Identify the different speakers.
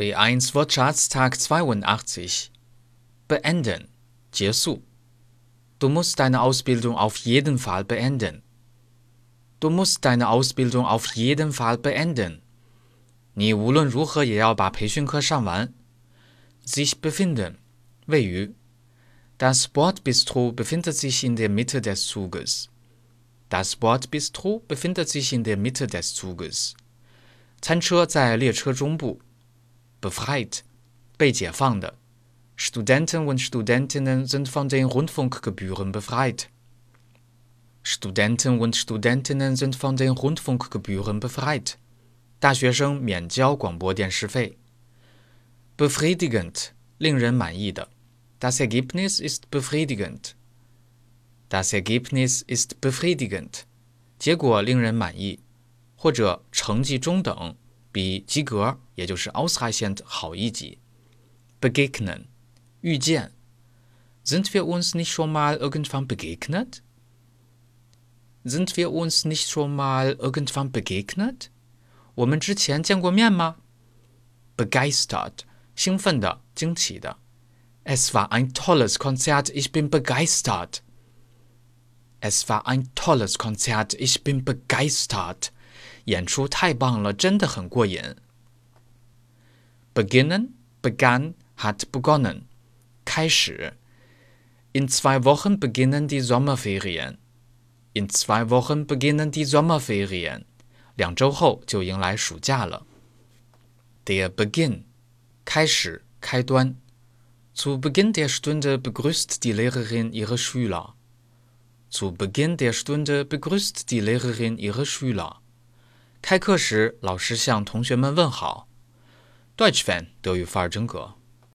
Speaker 1: B1 Wortschatztag 82. Beenden. 结束. Du musst deine Ausbildung auf jeden Fall beenden. Du musst deine Ausbildung auf jeden Fall beenden. 你无论如何也要把培训课上完。sich befinden. 位于. Das Bordbistro befindet sich in der Mitte des Zuges. Das Bordbistro befindet sich in der Mitte des Zuges. 餐车在列车中部。 befreit, 被解放的。Studenten und Studentinnen sind von den Rundfunkgebühren befreit. Studenten und Studentinnen sind von den Rundfunkgebühren befreit. 大学生免交广播电视费。Befriedigend，令人满意的。Das Ergebnis ist befriedigend. Das Ergebnis ist befriedigend. 结果令人满意，或者成绩中等。 比及格，也就是 ausreichend 好一级。begegnen 遇见，Sind wir uns nicht schon mal irgendwann begegnet? Sind wir uns nicht schon mal irgendwann begegnet? 我们之前见过面吗？Begeistert 兴奋的、惊奇的。Es war ein tolles Konzert, ich bin begeistert. Es war ein tolles Konzert, ich bin begeistert. 演出太棒了，真的很过瘾。Beginnen, begann, hat begonnen，开始。In zwei Wochen beginnen die Sommerferien. In zwei Wochen beginnen die Sommerferien. 两周后就迎来暑假了。Der Beginn，开始，开端。Zu Beginn der Stunde begrüßt die Lehrerin ihre Schüler. Zu Beginn der Stunde begrüßt die Lehrerin ihre Schüler. 开课时，老师向同学们问好。Deutsch Fan 德语范儿真格。